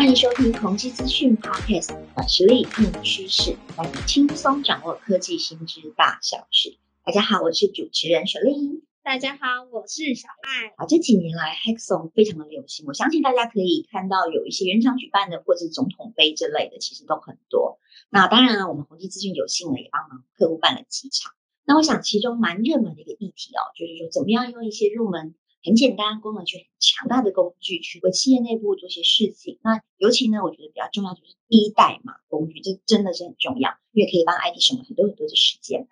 欢迎收听宏基资讯 Podcast，软实力硬趋势，带你轻松掌握科技新知大小事。大家好，我是主持人雪莉。大家好，我是小爱。啊，这几年来 Hackathon 非常的流行，我相信大家可以看到有一些原厂举办的，或者是总统杯之类的，其实都很多。那当然了，我们宏基资讯有幸呢，也帮忙客户办了几场。那我想其中蛮热门的一个议题哦，就是说怎么样用一些入门。很简单，功能却很强大的工具去为企业内部做些事情。那尤其呢，我觉得比较重要就是第一代嘛工具，这真的是很重要，因为可以帮 IT 省了很多很多的时间。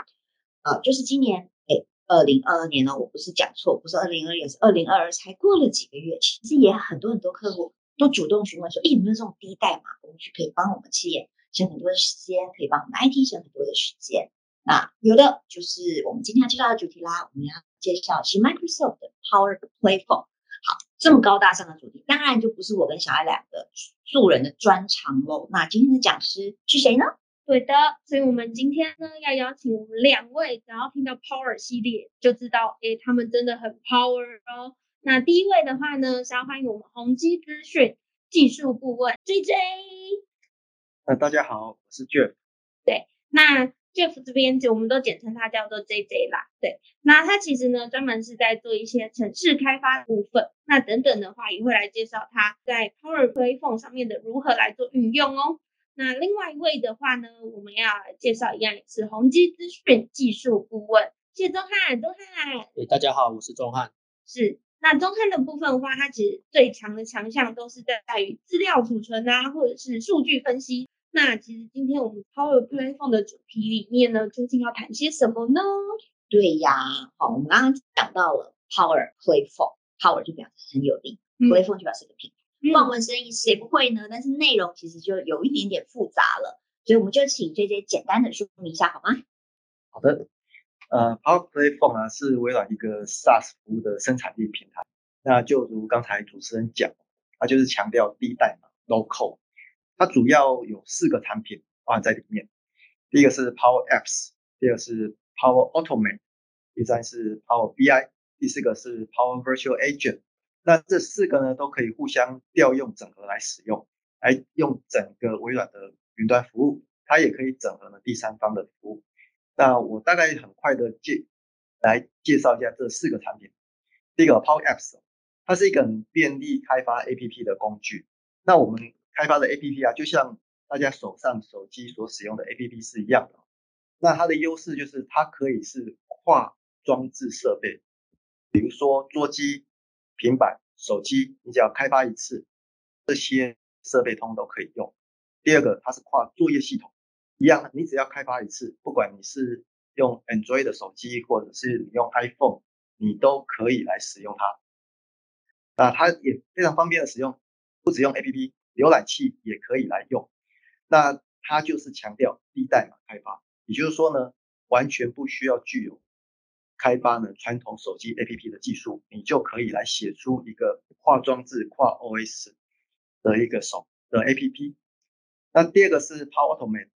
呃，就是今年，哎，二零二二年呢，我不是讲错，不是二零二二，是二零二二，才过了几个月，其实也很多很多客户都主动询问说，哎，有没有这种低代码工具可以帮我们企业省很多的时间，可以帮我们 IT 省很多的时间？那有的就是我们今天要介绍的主题啦，我们要介绍是 Microsoft 的 Power Platform。好，这么高大上的主题，当然就不是我跟小爱两个素人的专长喽。那今天的讲师是谁呢？对的，所以我们今天呢要邀请我们两位，只要听到 Power 系列就知道，哎，他们真的很 Power 哦。那第一位的话呢，是要欢迎我们宏基资讯技术顾问 JJ。呃，大家好，我是 Jeff。对，那。Jeff 这边就我们都简称他叫做 JJ 啦，对，那他其实呢专门是在做一些城市开发部分，那等等的话也会来介绍它在 Power Platform 上面的如何来做运用哦。那另外一位的话呢，我们要介绍一样也是宏基资讯技术顾问，谢钟汉，钟汉。对，大家好，我是钟汉。是，那钟汉的部分的话，他其实最强的强项都是在在于资料储存啊，或者是数据分析。那其实今天我们 Power Play Phone 的主题里面呢，究竟要谈些什么呢？对呀，好，我们刚刚讲到了 Power Play Phone，Power 就表示很有力，Play Phone 就表示一个平台。望文生义谁不会呢？但是内容其实就有一点点复杂了，所以我们就请 J J 简单的说明一下好吗？好的，呃，Power Play Phone 啊是微软一个 SaaS 服务的生产力平台。那就如刚才主持人讲，它就是强调低代码 Low Code。它主要有四个产品包含在里面，第一个是 Power Apps，第二个是 Power Automate，第三是 Power BI，第四个是 Power Virtual Agent。那这四个呢都可以互相调用整合来使用，来用整个微软的云端服务，它也可以整合呢第三方的服务。那我大概很快的介来介绍一下这四个产品。第一个 Power Apps，它是一个便利开发 APP 的工具。那我们开发的 A P P 啊，就像大家手上手机所使用的 A P P 是一样的。那它的优势就是它可以是跨装置设备，比如说桌机、平板、手机，你只要开发一次，这些设备通都可以用。第二个，它是跨作业系统，一样，你只要开发一次，不管你是用 Android 的手机，或者是你用 iPhone，你都可以来使用它。那它也非常方便的使用，不只用 A P P。浏览器也可以来用，那它就是强调低代码开发，也就是说呢，完全不需要具有开发呢传统手机 APP 的技术，你就可以来写出一个跨装置、跨 OS 的一个手的 APP。那第二个是 Power Automate，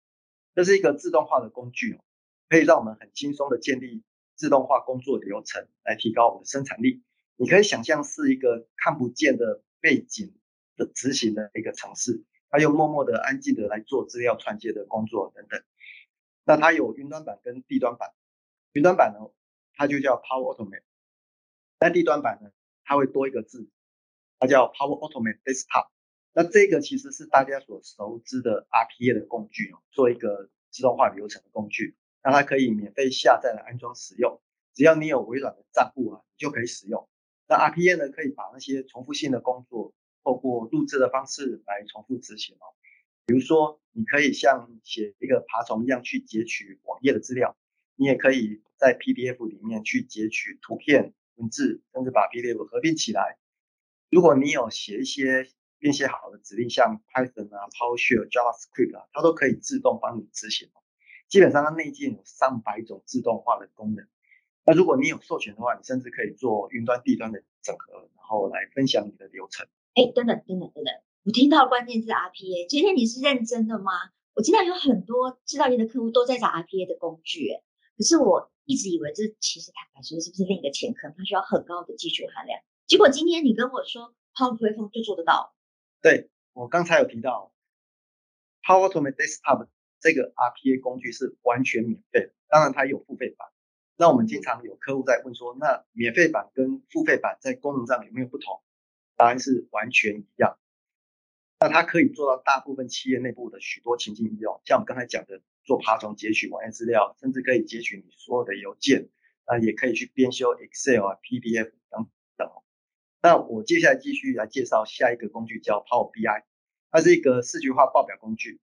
这是一个自动化的工具哦，可以让我们很轻松的建立自动化工作流程，来提高我们的生产力。你可以想象是一个看不见的背景。的执行的一个尝试，他又默默的、安静的来做资料串接的工作等等。那它有云端版跟地端版。云端版呢，它就叫 Power Automate。那地端版呢，它会多一个字，它叫 Power Automate Desktop。那这个其实是大家所熟知的 RPA 的工具哦，做一个自动化流程的工具。那它可以免费下载来、安装、使用，只要你有微软的账户啊，你就可以使用。那 RPA 呢，可以把那些重复性的工作透过录制的方式来重复执行哦，比如说，你可以像写一个爬虫一样去截取网页的资料，你也可以在 PDF 里面去截取图片、文字，甚至把 PDF 合并起来。如果你有写一些编写好的指令，像 Python 啊、PowerShell、JavaScript 啊，它都可以自动帮你执行。基本上它内建有上百种自动化的功能。那如果你有授权的话，你甚至可以做云端、地端的整合，然后来分享你的流程。哎，等等等等等等，我听到关键字 RPA，今天你是认真的吗？我知道有很多制造业的客户都在找 RPA 的工具，可是我一直以为这其实坦白说是不是另一个前坑，它需要很高的技术含量。结果今天你跟我说 Power Platform 就做得到。对，我刚才有提到，Power Automate Desktop 这个 RPA 工具是完全免费，当然它有付费版。那我们经常有客户在问说，那免费版跟付费版在功能上有没有不同？答案是完全一样。那它可以做到大部分企业内部的许多情境应用，像我们刚才讲的做爬虫截取网页资料，甚至可以截取你所有的邮件，啊，也可以去编修 Excel 啊、PDF 等等。那我接下来继续来介绍下一个工具，叫 Power BI，它是一个视觉化报表工具。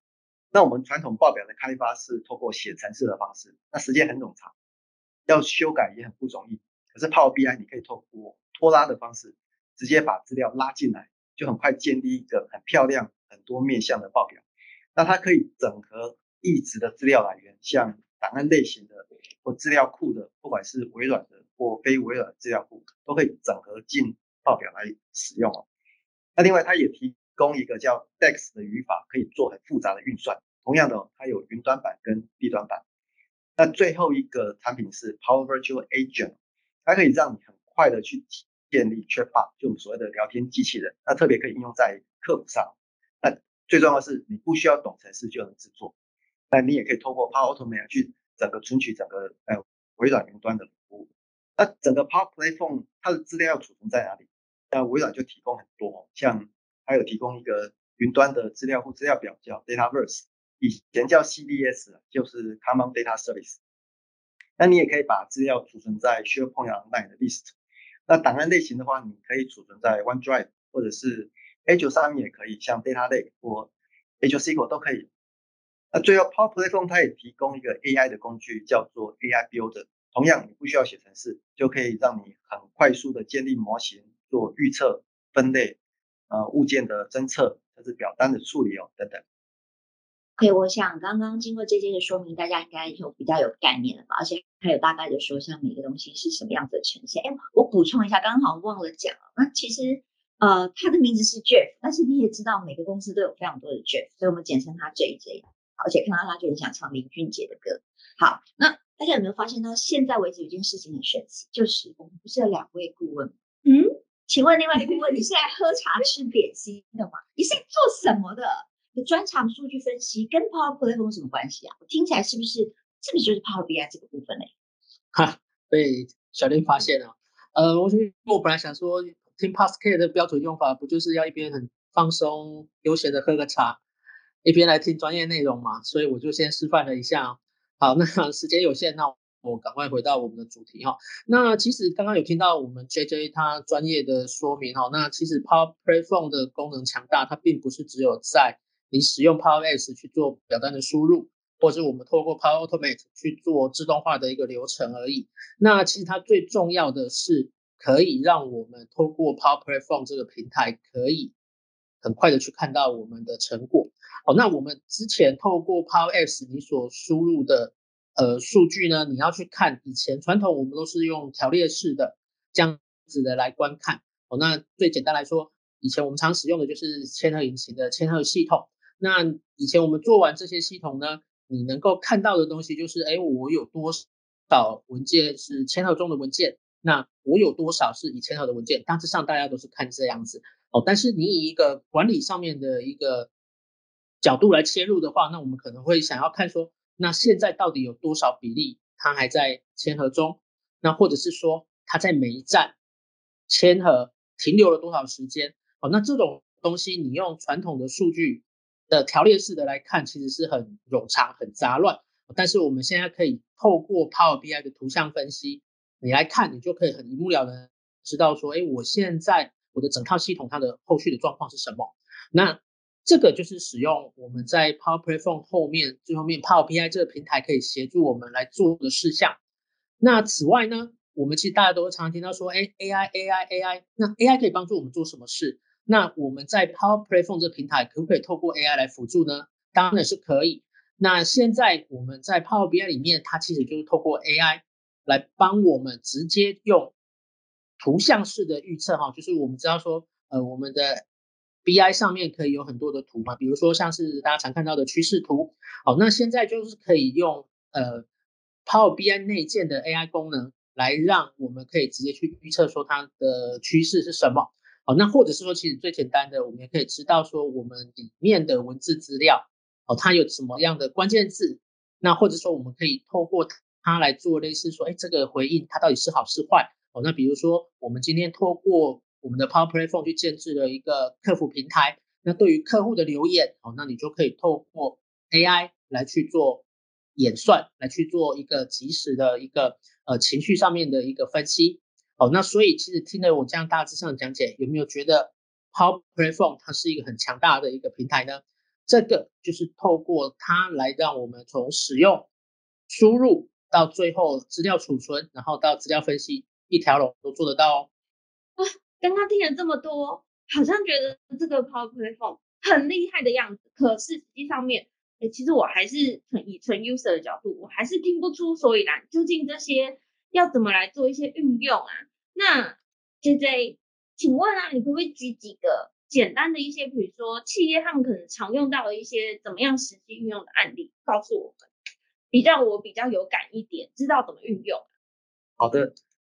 那我们传统报表的开发是透过写程式的方式，那时间很冗长，要修改也很不容易。可是 Power BI 你可以透过拖拉的方式，直接把资料拉进来。就很快建立一个很漂亮、很多面向的报表。那它可以整合异质的资料来源，像档案类型的或资料库的，不管是微软的或非微软资料库，都可以整合进报表来使用哦。那另外，它也提供一个叫 DEX 的语法，可以做很复杂的运算。同样的，它有云端版跟低端版。那最后一个产品是 Power Virtual Agent，它可以让你很快的去。建立 Chatbot，就我们所谓的聊天机器人，那特别可以应用在客服上。那最重要的是，你不需要懂程式就能制作。那你也可以透过 Power Automate 去整个存取整个呃微软云端的服务。那整个 Power Platform 它的资料要储存在哪里？那微软就提供很多，像还有提供一个云端的资料库资料表叫 Dataverse，以前叫 CDS，就是 Common Data Service。那你也可以把资料储存在 SharePoint Online 的 list。那档案类型的话，你可以储存在 OneDrive 或者是 Azure 上面也可以，像 Data Lake 或 Azure SQL 都可以。那最后 Power Platform 它也提供一个 AI 的工具，叫做 AI Builder。同样，你不需要写程式，就可以让你很快速的建立模型、做预测、分类、呃物件的侦测，甚至表单的处理哦等等。OK，我想刚刚经过这些的说明，大家应该有比较有概念了吧？而且还有大概的说，像每个东西是什么样子的呈现。哎，我补充一下，刚刚好像忘了讲了。那其实呃，他的名字是 Jeff，但是你也知道，每个公司都有非常多的 Jeff，所以我们简称他 JJ。而且看到他就很想唱林俊杰的歌。好，那大家有没有发现到现在为止有件事情很神奇，就是我们不是有两位顾问？嗯，请问另外一位顾问，你是来喝茶吃点心的吗？你是做什么的？专长数据分析跟 Power Platform 什么关系啊？我听起来是不是是不是就是 Power BI 这个部分嘞？哈，被小林发现了。呃，我我本来想说听 Pascal 的标准用法，不就是要一边很放松、悠闲的喝个茶，一边来听专业内容嘛？所以我就先示范了一下。好，那 时间有限，那我赶快回到我们的主题哈。那其实刚刚有听到我们 JJ 他专业的说明哈。那其实 Power Platform 的功能强大，它并不是只有在你使用 Power S 去做表单的输入，或者我们透过 Power Automate 去做自动化的一个流程而已。那其实它最重要的是，可以让我们透过 Power Platform 这个平台，可以很快的去看到我们的成果。好，那我们之前透过 Power S 你所输入的呃数据呢，你要去看以前传统我们都是用条列式的这样子的来观看。哦，那最简单来说，以前我们常使用的就是千核引擎的千核系统。那以前我们做完这些系统呢，你能够看到的东西就是，哎，我有多少文件是签核中的文件，那我有多少是已签核的文件，大致上大家都是看这样子哦。但是你以一个管理上面的一个角度来切入的话，那我们可能会想要看说，那现在到底有多少比例它还在签核中，那或者是说它在每一站签核停留了多少时间哦？那这种东西你用传统的数据。的条列式的来看，其实是很冗长、很杂乱。但是我们现在可以透过 Power BI 的图像分析，你来看，你就可以很一目了然知道说，哎，我现在我的整套系统它的后续的状况是什么。那这个就是使用我们在 Power Platform 后面最后面 Power BI 这个平台可以协助我们来做的事项。那此外呢，我们其实大家都会常常听到说，哎，AI AI AI，那 AI 可以帮助我们做什么事？那我们在 Power Platform 这个平台可不可以透过 AI 来辅助呢？当然是可以。那现在我们在 Power BI 里面，它其实就是透过 AI 来帮我们直接用图像式的预测哈，就是我们知道说，呃，我们的 BI 上面可以有很多的图嘛，比如说像是大家常看到的趋势图。好，那现在就是可以用呃 Power BI 内建的 AI 功能来让我们可以直接去预测说它的趋势是什么。哦，那或者是说，其实最简单的，我们也可以知道说，我们里面的文字资料，哦，它有什么样的关键字，那或者说，我们可以透过它来做类似说，哎，这个回应它到底是好是坏，哦，那比如说，我们今天透过我们的 Power Platform 去建制了一个客服平台，那对于客户的留言，哦，那你就可以透过 AI 来去做演算，来去做一个及时的一个呃情绪上面的一个分析。哦，那所以其实听了我这样大致上讲解，有没有觉得 Power Platform 它是一个很强大的一个平台呢？这个就是透过它来让我们从使用、输入到最后资料储存，然后到资料分析，一条龙都做得到哦。啊，刚刚听了这么多，好像觉得这个 Power Platform 很厉害的样子，可是实际上面，哎，其实我还是纯以纯 user 的角度，我还是听不出所以然，究竟这些要怎么来做一些运用啊？那 J J，请问啊，你可不可以举几个简单的一些，比如说企业他们可能常用到的一些怎么样实际运用的案例，告诉我们，比较我比较有感一点，知道怎么运用。好的，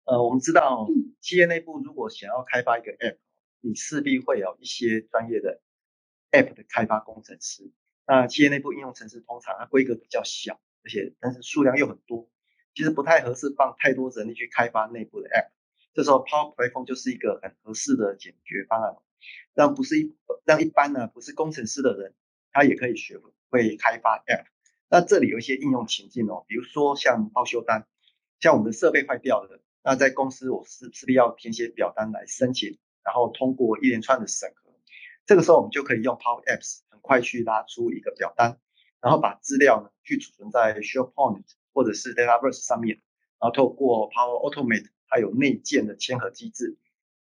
呃，我们知道企业内部如果想要开发一个 App，你势必会有一些专业的 App 的开发工程师。那企业内部应用程式通常它规格比较小，而且但是数量又很多，其实不太合适放太多人力去开发内部的 App。这时候 Power Platform 就是一个很合适的解决方案，让不是一让一般呢不是工程师的人，他也可以学会开发 App。那这里有一些应用情境哦，比如说像报修单，像我们的设备坏掉了，那在公司我是势必要填写表单来申请，然后通过一连串的审核。这个时候我们就可以用 Power Apps 很快去拉出一个表单，然后把资料呢去储存在 SharePoint 或者是 Dataverse 上面，然后透过 Power Automate。还有内建的签合机制，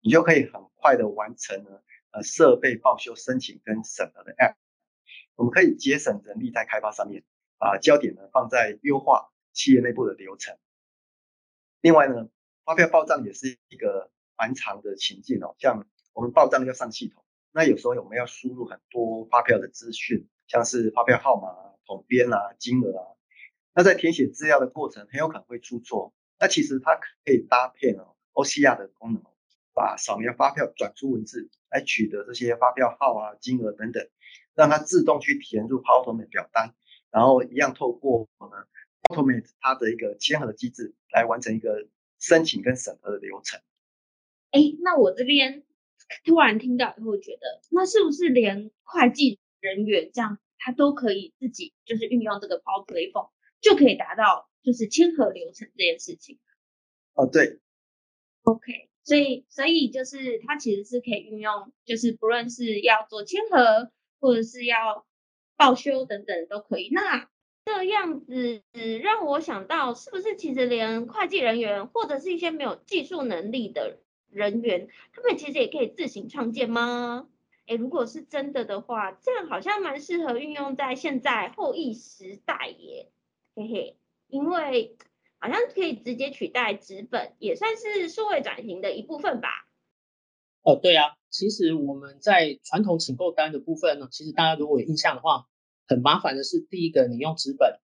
你就可以很快的完成呢呃设备报修申请跟审核的 App。我们可以节省人力在开发上面，把焦点呢放在优化企业内部的流程。另外呢，发票报账也是一个蛮长的情境哦，像我们报账要上系统，那有时候我们要输入很多发票的资讯，像是发票号码、统编啊、金额啊，那在填写资料的过程很有可能会出错。那其实它可以搭配哦 OCR 的功能，把扫描发票转出文字，来取得这些发票号啊、金额等等，让它自动去填入 Automate 表单，然后一样透过呢 Automate 它的一个签合机制来完成一个申请跟审核的流程。哎，那我这边突然听到以后觉得，那是不是连会计人员这样，他都可以自己就是运用这个 Power Platform 就可以达到？就是签合流程这件事情，哦对，OK，所以所以就是它其实是可以运用，就是不论是要做签合或者是要报修等等都可以。那这样子让我想到，是不是其实连会计人员或者是一些没有技术能力的人员，他们其实也可以自行创建吗？哎，如果是真的的话，这样好像蛮适合运用在现在后疫时代耶，嘿嘿。因为好像可以直接取代纸本，也算是数位转型的一部分吧。哦，对啊，其实我们在传统请购单的部分呢，其实大家如果有印象的话，很麻烦的是第一个，你用纸本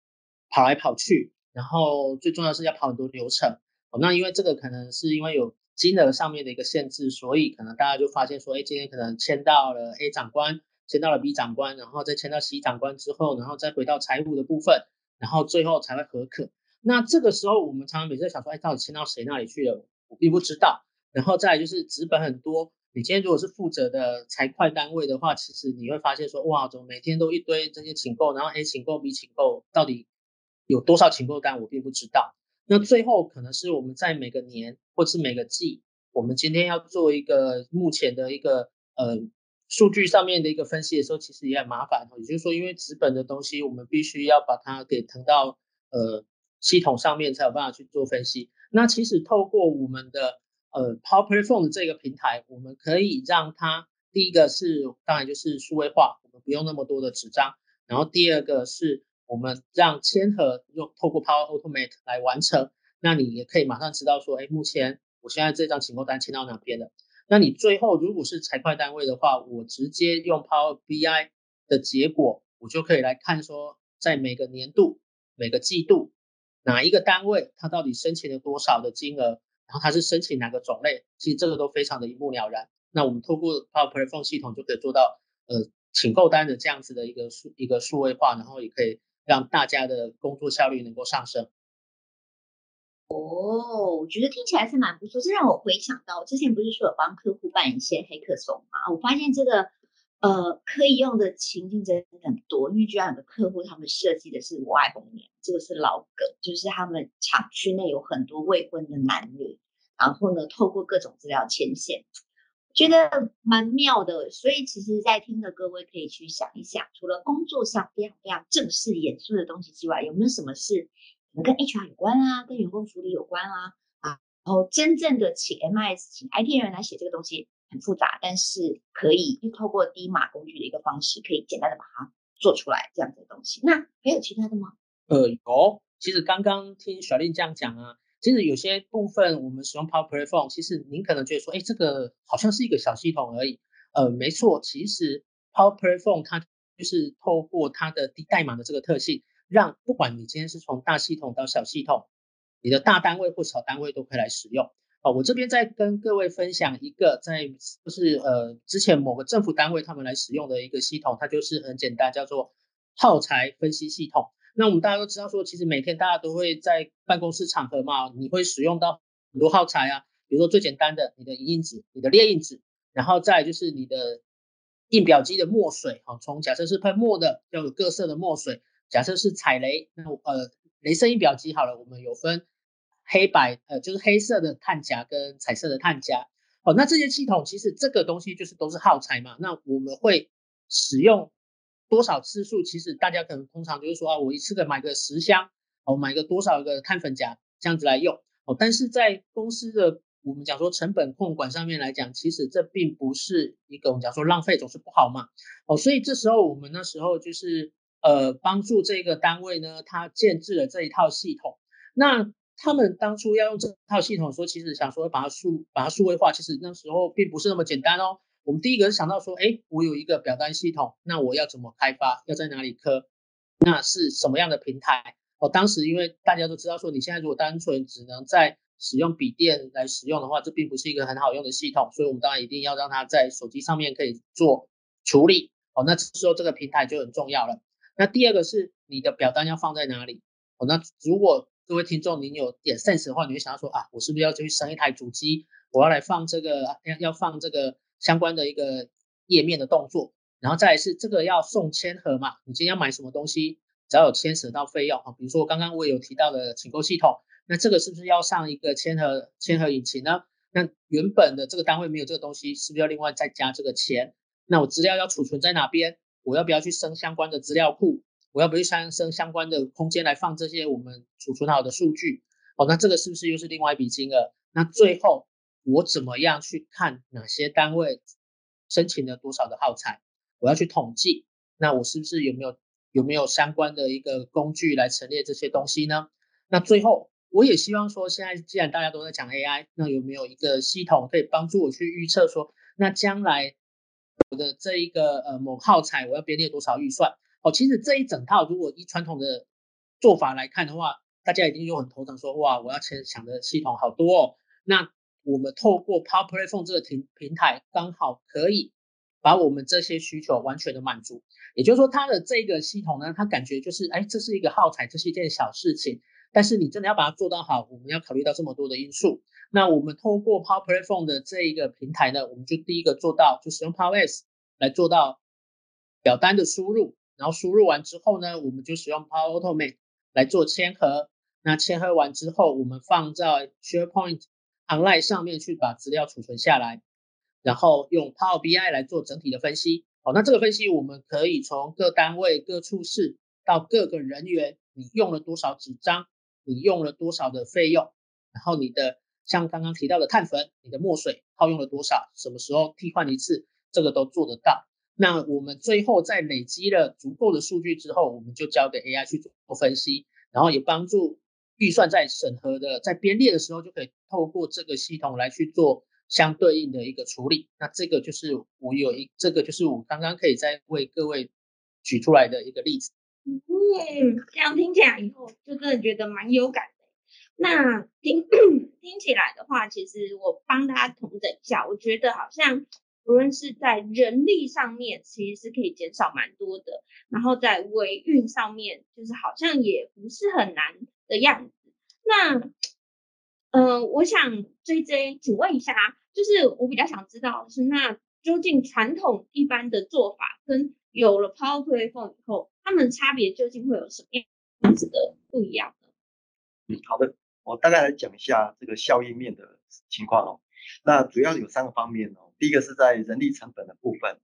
跑来跑去，然后最重要是要跑很多流程。哦，那因为这个可能是因为有金额上面的一个限制，所以可能大家就发现说，哎，今天可能签到了 A 长官，签到了 B 长官，然后再签到 C 长官之后，然后再回到财务的部分。然后最后才会合可。那这个时候，我们常常每次想说，哎，到底签到谁那里去了？我并不知道。然后再就是纸本很多，你今天如果是负责的财会单位的话，其实你会发现说，哇，怎么每天都一堆这些请购，然后 A 请购 B 请购，到底有多少请购单？我并不知道。那最后可能是我们在每个年或是每个季，我们今天要做一个目前的一个呃。数据上面的一个分析的时候，其实也很麻烦也就是说，因为纸本的东西，我们必须要把它给腾到呃系统上面，才有办法去做分析。那其实透过我们的呃 Power Platform 的这个平台，我们可以让它第一个是当然就是数位化，我们不用那么多的纸张。然后第二个是我们让签合用透过 Power Automate 来完成，那你也可以马上知道说，哎，目前我现在这张请购单签到哪边了。那你最后如果是财会单位的话，我直接用 Power BI 的结果，我就可以来看说，在每个年度、每个季度，哪一个单位它到底申请了多少的金额，然后它是申请哪个种类，其实这个都非常的一目了然。那我们透过 Power Platform 系统就可以做到呃请购单的这样子的一个数一个数位化，然后也可以让大家的工作效率能够上升。哦，我觉得听起来是蛮不错。这让我回想到我之前不是说有帮客户办一些黑客松嘛？我发现这个呃可以用的情境真的很多。因为居然有个客户他们设计的是我爱红娘，这个是老梗，就是他们厂区内有很多未婚的男女，然后呢透过各种资料牵线，觉得蛮妙的。所以其实，在听的各位可以去想一想，除了工作上非常非常正式严肃的东西之外，有没有什么是？跟 HR 有关啊，跟员工福利有关啊，啊，然后真正的请 MS 请 IT 人来写这个东西很复杂，但是可以透过低码工具的一个方式，可以简单的把它做出来这样子的东西。那还有其他的吗？呃，有。其实刚刚听小丽这样讲啊，其实有些部分我们使用 Power Platform，其实您可能觉得说，哎，这个好像是一个小系统而已。呃，没错，其实 Power Platform 它就是透过它的低代码的这个特性。让不管你今天是从大系统到小系统，你的大单位或小单位都可以来使用。啊，我这边再跟各位分享一个，在就是呃之前某个政府单位他们来使用的一个系统，它就是很简单，叫做耗材分析系统。那我们大家都知道说，其实每天大家都会在办公室场合嘛，你会使用到很多耗材啊，比如说最简单的你的影印纸、你的列印纸，然后再就是你的印表机的墨水，好，从假设是喷墨的，要有各色的墨水。假设是踩雷，那呃，雷声音表机好了，我们有分黑白，呃，就是黑色的碳夹跟彩色的碳夹。哦，那这些系统其实这个东西就是都是耗材嘛。那我们会使用多少次数？其实大家可能通常就是说啊，我一次的买个十箱，哦，买个多少个碳粉夹这样子来用。哦，但是在公司的我们讲说成本控管上面来讲，其实这并不是一个我们讲说浪费总是不好嘛。哦，所以这时候我们那时候就是。呃，帮助这个单位呢，他建制了这一套系统。那他们当初要用这套系统，说其实想说把它数把它数位化，其实那时候并不是那么简单哦。我们第一个是想到说，哎，我有一个表单系统，那我要怎么开发？要在哪里刻？那是什么样的平台？哦，当时因为大家都知道说，你现在如果单纯只能在使用笔电来使用的话，这并不是一个很好用的系统，所以我们当然一定要让它在手机上面可以做处理。哦，那这时候这个平台就很重要了。那第二个是你的表单要放在哪里？哦，那如果各位听众您有点 sense 的话，你会想到说啊，我是不是要去升一台主机，我要来放这个要要放这个相关的一个页面的动作，然后再来是这个要送签盒嘛？你今天要买什么东西，只要有牵扯到费用啊，比如说刚刚我有提到的请购系统，那这个是不是要上一个签盒签盒引擎呢？那原本的这个单位没有这个东西，是不是要另外再加这个钱？那我资料要储存在哪边？我要不要去升相关的资料库？我要不要去升升相关的空间来放这些我们储存好的数据？哦，那这个是不是又是另外一笔金额？那最后我怎么样去看哪些单位申请了多少的耗材？我要去统计，那我是不是有没有有没有相关的一个工具来陈列这些东西呢？那最后我也希望说，现在既然大家都在讲 AI，那有没有一个系统可以帮助我去预测说，那将来？的这一个呃某耗材，我要编列多少预算？哦，其实这一整套如果以传统的做法来看的话，大家已经有很头疼，说哇，我要先想的系统好多哦。那我们透过 Power Platform 这个平平台，刚好可以把我们这些需求完全的满足。也就是说，它的这个系统呢，它感觉就是，哎，这是一个耗材，这是一件小事情。但是你真的要把它做到好，我们要考虑到这么多的因素。那我们透过 Power Platform 的这一个平台呢，我们就第一个做到，就是用 Power S 来做到表单的输入，然后输入完之后呢，我们就使用 Power Automate 来做签合。那签合完之后，我们放在 SharePoint Online 上面去把资料储存下来，然后用 Power BI 来做整体的分析。好，那这个分析我们可以从各单位、各处室到各个人员，你用了多少纸张。你用了多少的费用？然后你的像刚刚提到的碳粉，你的墨水耗用了多少？什么时候替换一次？这个都做得到。那我们最后在累积了足够的数据之后，我们就交给 AI 去做分析，然后也帮助预算在审核的在编列的时候，就可以透过这个系统来去做相对应的一个处理。那这个就是我有一，这个就是我刚刚可以再为各位举出来的一个例子。嗯，这样听起来以后就真的觉得蛮有感。那听 听起来的话，其实我帮大家统整一下，我觉得好像无论是在人力上面，其实是可以减少蛮多的，然后在维运上面，就是好像也不是很难的样子。那，嗯，我想 J J，请问一下啊，就是我比较想知道是，那究竟传统一般的做法跟有了 Power Play Phone 以后，他们差别究竟会有什么样子的不一样呢？嗯，好的，我大概来讲一下这个效益面的情况哦。那主要有三个方面哦。第一个是在人力成本的部分，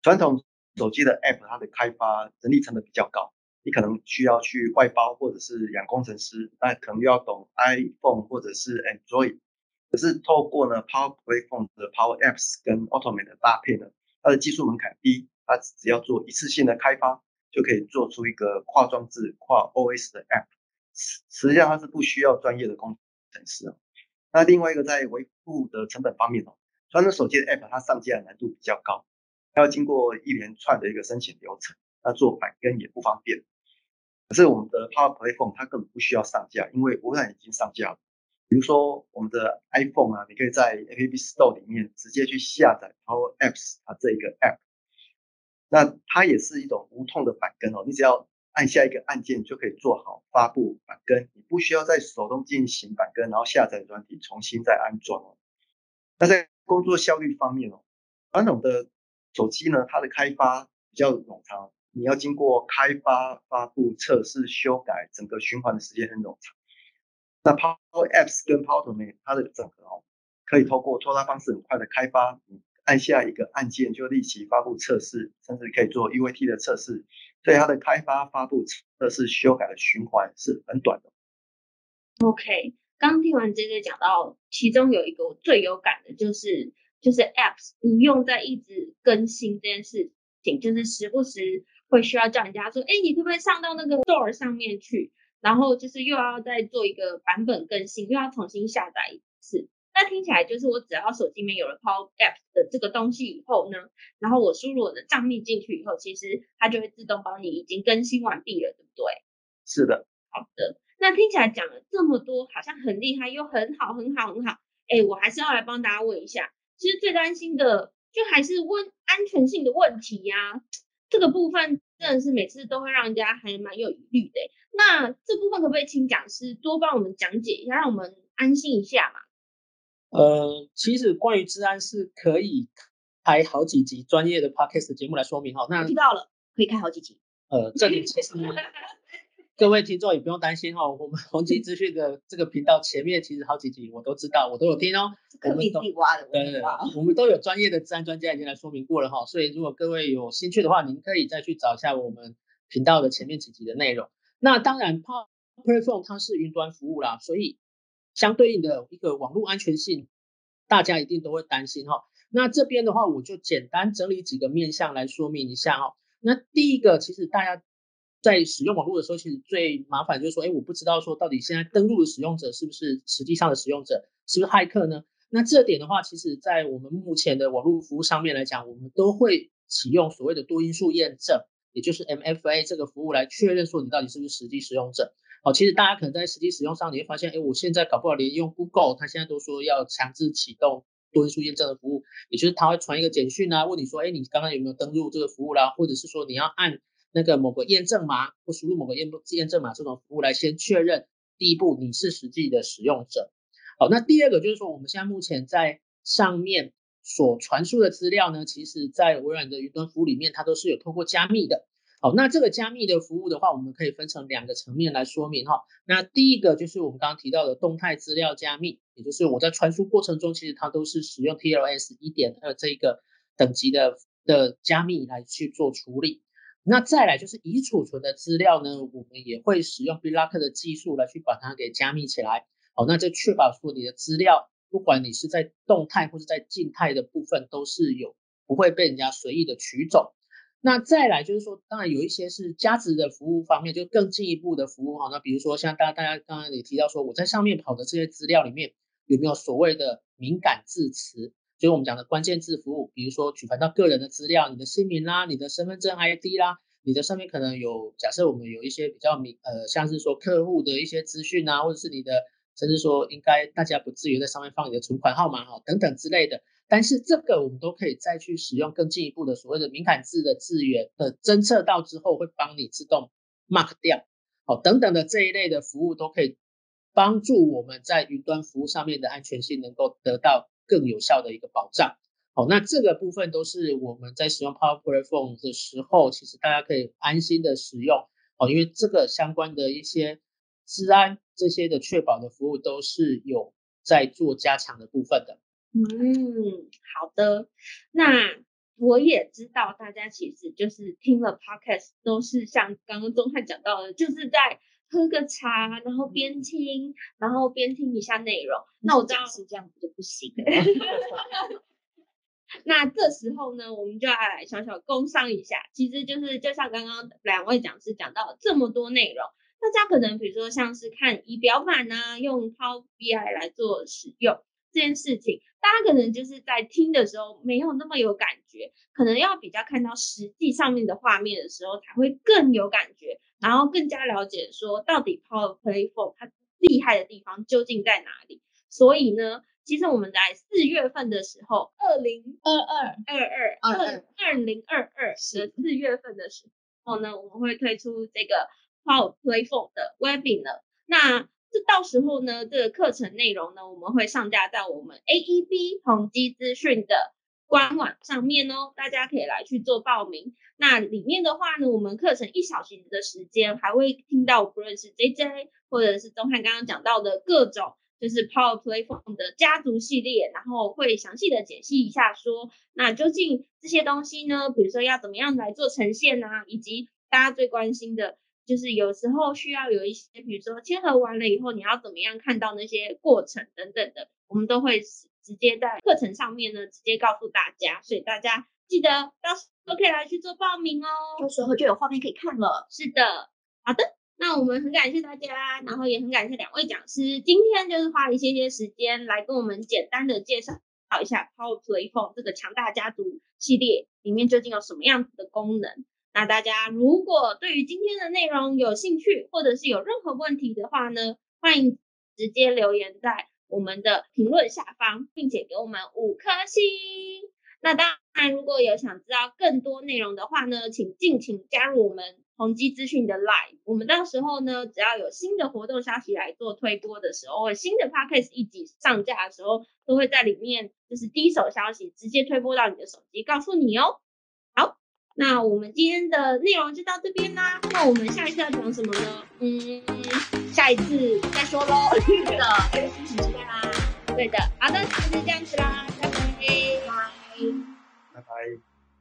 传统手机的 App 它的开发人力成本比较高，你可能需要去外包或者是养工程师，那可能又要懂 iPhone 或者是 Android。可是透过呢 Power Platform 的 Power Apps 跟 Automate 的搭配呢，它的技术门槛低，它只要做一次性的开发，就可以做出一个跨装置、跨 OS 的 App。实际上它是不需要专业的工程师哦。那另外一个在维护的成本方面哦，传统手机的 App 它上架难度比较高，要经过一连串的一个申请流程，那做返根也不方便。可是我们的 Power Play Phone 它根本不需要上架，因为微软已经上架了。比如说我们的 iPhone 啊，你可以在 App Store 里面直接去下载 Power Apps 啊这一个 App，那它也是一种无痛的返根哦，你只要按下一个按键就可以做好发布板根，你不需要再手动进行板根，然后下载软体重新再安装。那在工作效率方面哦，传统的手机呢，它的开发比较冗长，你要经过开发、发布、测试、修改，整个循环的时间很冗长。那 Power Apps 跟 Power Automate 它的整合哦，可以透过拖拉方式很快的开发，你按下一个按键就立即发布测试，甚至可以做 UAT 的测试。所以它的开发、发布、测试、修改的循环是很短的。OK，刚听完 J J 讲到，其中有一个我最有感的就是，就是 Apps 不用在一直更新这件事情，就是时不时会需要叫人家说，哎，你可不可以上到那个 Store 上面去？然后就是又要再做一个版本更新，又要重新下载一次。那听起来就是我只要手机里面有了 Power Apps 的这个东西以后呢，然后我输入我的账密进去以后，其实它就会自动帮你已经更新完毕了，对不对？是的。好的。那听起来讲了这么多，好像很厉害又很好，很好，很好。哎，我还是要来帮大家问一下，其实最担心的就还是问安全性的问题呀。这个部分真的是每次都会让人家还蛮有疑虑的。那这部分可不可以请讲师多帮我们讲解一下，让我们安心一下嘛？呃，其实关于治安是可以开好几集专业的 podcast 节目来说明哈。那听到了，可以开好几集。呃，这里其实 各位听众也不用担心哈，我们宏基资讯的这个频道前面其实好几集我都知道，我都有听哦。可以自己挖的，对对我们都有专业的治安专家已经来说明过了哈。所以如果各位有兴趣的话，您可以再去找一下我们频道的前面几集的内容。那当然 Platform 它是云端服务啦，所以。相对应的一个网络安全性，大家一定都会担心哈。那这边的话，我就简单整理几个面向来说明一下哈。那第一个，其实大家在使用网络的时候，其实最麻烦就是说，哎，我不知道说到底现在登录的使用者是不是实际上的使用者，是不是骇客呢？那这点的话，其实在我们目前的网络服务上面来讲，我们都会启用所谓的多因素验证，也就是 MFA 这个服务来确认说你到底是不是实际使用者。好，其实大家可能在实际使用上，你会发现，哎，我现在搞不好连用 Google，它现在都说要强制启动多因素验证的服务，也就是它会传一个简讯啊，问你说，哎，你刚刚有没有登录这个服务啦？或者是说你要按那个某个验证码或输入某个验验证码这种服务来先确认第一步你是实际的使用者。好，那第二个就是说，我们现在目前在上面所传输的资料呢，其实在微软的云端服务里面，它都是有通过加密的。好，那这个加密的服务的话，我们可以分成两个层面来说明哈。那第一个就是我们刚刚提到的动态资料加密，也就是我在传输过程中，其实它都是使用 TLS 一点二这个等级的的加密来去做处理。那再来就是已储存的资料呢，我们也会使用 block 的技术来去把它给加密起来。好，那这确保说你的资料，不管你是在动态或者在静态的部分，都是有不会被人家随意的取走。那再来就是说，当然有一些是价值的服务方面，就更进一步的服务哈。那比如说像大大家刚刚也提到说，我在上面跑的这些资料里面有没有所谓的敏感字词，就是我们讲的关键字服务。比如说举凡到个人的资料，你的姓名啦，你的身份证 ID 啦，你的上面可能有假设我们有一些比较敏呃，像是说客户的一些资讯啊，或者是你的，甚至说应该大家不至于在上面放你的存款号码哈等等之类的。但是这个我们都可以再去使用更进一步的所谓的敏感字的字源的侦测到之后，会帮你自动 mark 掉，好，等等的这一类的服务都可以帮助我们在云端服务上面的安全性能够得到更有效的一个保障。好，那这个部分都是我们在使用 Power Platform 的时候，其实大家可以安心的使用。哦，因为这个相关的一些治安这些的确保的服务都是有在做加强的部分的。嗯，好的。那我也知道大家其实就是听了 Podcast 都是像刚刚钟汉讲到的，就是在喝个茶，然后边听，然后边听一下内容。那我知道是这样子就不行。那这时候呢，我们就要来小小工商一下，其实就是就像刚刚两位讲师讲到这么多内容，大家可能比如说像是看仪表板啊，用 Power BI 来做使用这件事情，大家可能就是在听的时候没有那么有感觉，可能要比较看到实际上面的画面的时候才会更有感觉，然后更加了解说到底 Power Platform 它厉害的地方究竟在哪里，所以呢。其实我们在四月份的时候，二零二二二二二二零二二的四月份的时候呢，我们会推出这个 Power Platform 的 Webinar。那这到时候呢，这个课程内容呢，我们会上架在我们 AEB 宏基资讯的官网上面哦，大家可以来去做报名。那里面的话呢，我们课程一小时的时间，还会听到不论是 JJ 或者是钟汉刚刚讲到的各种。就是 Power Platform 的家族系列，然后会详细的解析一下，说那究竟这些东西呢，比如说要怎么样来做呈现啊，以及大家最关心的，就是有时候需要有一些，比如说签合完了以后，你要怎么样看到那些过程等等的，我们都会直接在课程上面呢，直接告诉大家，所以大家记得到时候可以来去做报名哦，到时候就有画面可以看了。是的，好的。那我们很感谢大家，然后也很感谢两位讲师，今天就是花一些些时间来跟我们简单的介绍一下 Power Platform 这个强大家族系列里面究竟有什么样子的功能。那大家如果对于今天的内容有兴趣，或者是有任何问题的话呢，欢迎直接留言在我们的评论下方，并且给我们五颗星。那当然，如果有想知道更多内容的话呢，请尽情加入我们。宏基资讯的 Live，我们到时候呢，只要有新的活动消息来做推播的时候，或新的 Podcast 一集上架的时候，都会在里面就是第一手消息直接推播到你的手机，告诉你哦。好，那我们今天的内容就到这边啦。那我们下一次要讲什么呢？嗯，下一次再说喽。对的，敬请期待啦。对的，好的，那就是这样子啦，拜拜。